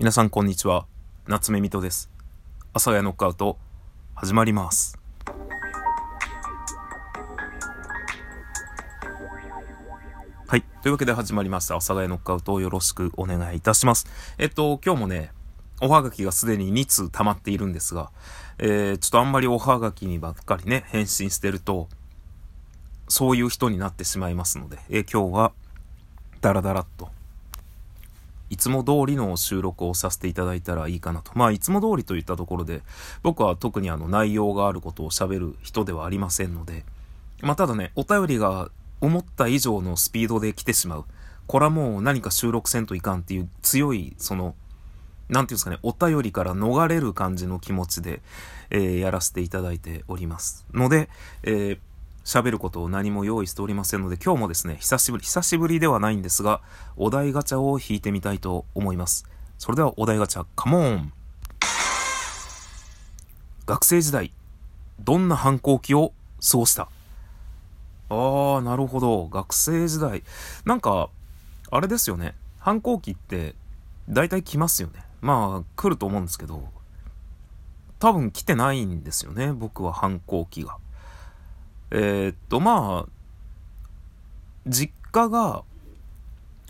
皆さんこんにちは。夏目みとです。阿佐ヶ谷ノックアウト始まります。はい。というわけで始まりました。阿佐ヶ谷ノックアウトをよろしくお願いいたします。えっと今日もねおはがきがすでに2通溜まっているんですが、えー、ちょっとあんまりおはがきにばっかりね返信してるとそういう人になってしまいますので、えー、今日はダラダラっといつも通りの収録をさせていただいたらいいかなと。まあ、いつも通りといったところで、僕は特にあの内容があることを喋る人ではありませんので、まあ、ただね、お便りが思った以上のスピードで来てしまう。これはもう何か収録せんといかんっていう強い、その、なんていうんですかね、お便りから逃れる感じの気持ちで、えー、やらせていただいております。ので、えー喋ることを何も用意しておりませんので、今日もですね、久しぶり、久しぶりではないんですが、お題ガチャを引いてみたいと思います。それではお題ガチャ、カモン学生時代、どんな反抗期を過ごした？あー、なるほど。学生時代。なんか、あれですよね。反抗期って、大体来ますよね。まあ、来ると思うんですけど、多分来てないんですよね。僕は反抗期が。えー、っと、まあ、実家が、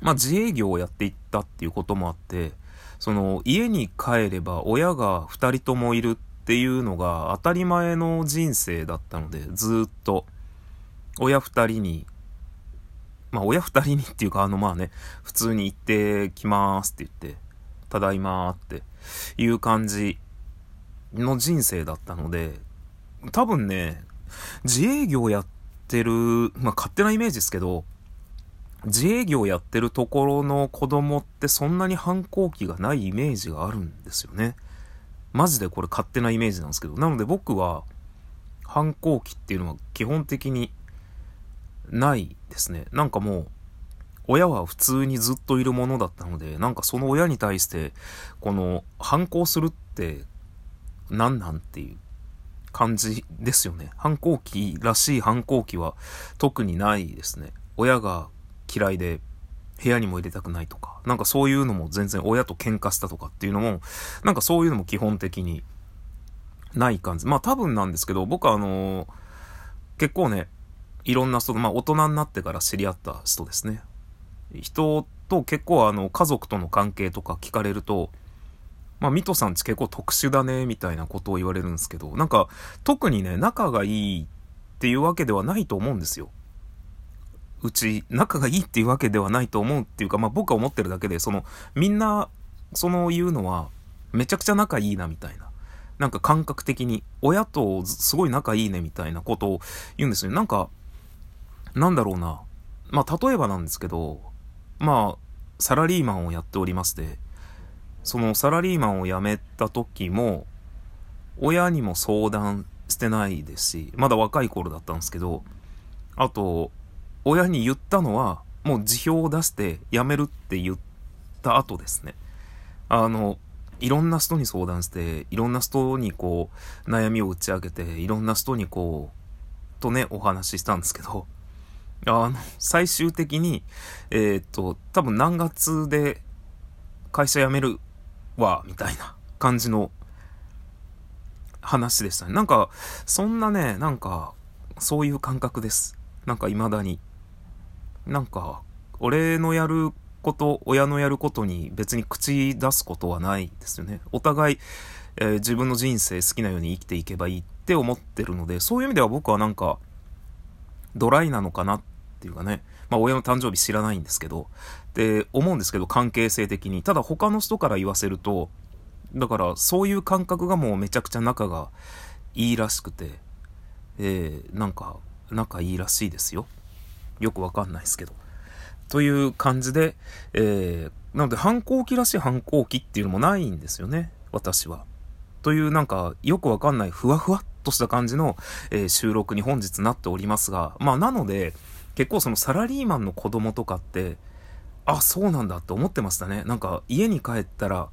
まあ自営業をやっていったっていうこともあって、その家に帰れば親が二人ともいるっていうのが当たり前の人生だったので、ずっと親二人に、まあ親二人にっていうかあのまあね、普通に行ってきますって言って、ただいまっていう感じの人生だったので、多分ね、自営業やってる、まあ、勝手なイメージですけど、自営業やってるところの子供ってそんなに反抗期がないイメージがあるんですよね。マジでこれ勝手なイメージなんですけど。なので僕は反抗期っていうのは基本的にないですね。なんかもう、親は普通にずっといるものだったので、なんかその親に対して、この反抗するって何なんっていう感じですよね。反抗期らしい反抗期は特にないですね。親が嫌いで部屋にも入れたくないとか、なんかそういうのも全然親と喧嘩したとかっていうのも、なんかそういうのも基本的にない感じ。まあ多分なんですけど、僕はあのー、結構ね、いろんな人と、まあ大人になってから知り合った人ですね。人と結構あの家族との関係とか聞かれると、まあ、ミトさんち結構特殊だね、みたいなことを言われるんですけど、なんか、特にね、仲がいいっていうわけではないと思うんですよ。うち、仲がいいっていうわけではないと思うっていうか、まあ僕は思ってるだけで、その、みんな、その言うのは、めちゃくちゃ仲いいな、みたいな。なんか感覚的に、親とすごい仲いいね、みたいなことを言うんですよ。なんか、なんだろうな。まあ例えばなんですけど、まあ、サラリーマンをやっておりまして、そのサラリーマンを辞めた時も、親にも相談してないですし、まだ若い頃だったんですけど、あと、親に言ったのは、もう辞表を出して辞めるって言った後ですね。あの、いろんな人に相談して、いろんな人にこう、悩みを打ち明けて、いろんな人にこう、とね、お話ししたんですけど、あの、最終的に、えー、っと、多分何月で会社辞めるわ、みたいな感じの話でしたね。なんか、そんなね、なんか、そういう感覚です。なんか未だに。なんか、俺のやること、親のやることに別に口出すことはないですよね。お互い、えー、自分の人生好きなように生きていけばいいって思ってるので、そういう意味では僕はなんか、ドライなのかなっていうかね。まあ親の誕生日知らないんですけど、って思うんですけど、関係性的に。ただ他の人から言わせると、だからそういう感覚がもうめちゃくちゃ仲がいいらしくて、えー、なんか仲いいらしいですよ。よくわかんないですけど。という感じで、えー、なので反抗期らしい反抗期っていうのもないんですよね、私は。というなんかよくわかんないふわふわっとした感じの、えー、収録に本日なっておりますが、まあなので、結構そのサラリーマンの子供とかって、あ、そうなんだって思ってましたね。なんか家に帰ったら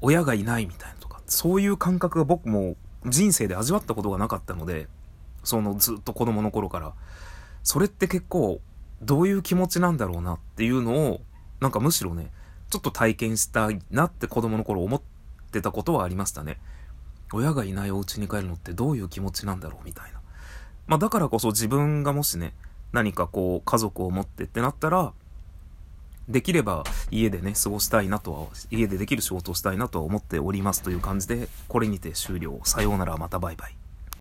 親がいないみたいなとか、そういう感覚が僕も人生で味わったことがなかったので、そのずっと子供の頃から。それって結構どういう気持ちなんだろうなっていうのを、なんかむしろね、ちょっと体験したいなって子供の頃思ってたことはありましたね。親がいないお家に帰るのってどういう気持ちなんだろうみたいな。まあだからこそ自分がもしね、何かこう家族を持ってってなったら、できれば家でね、過ごしたいなとは、家でできる仕事をしたいなとは思っておりますという感じで、これにて終了。さようなら、またバイバイ。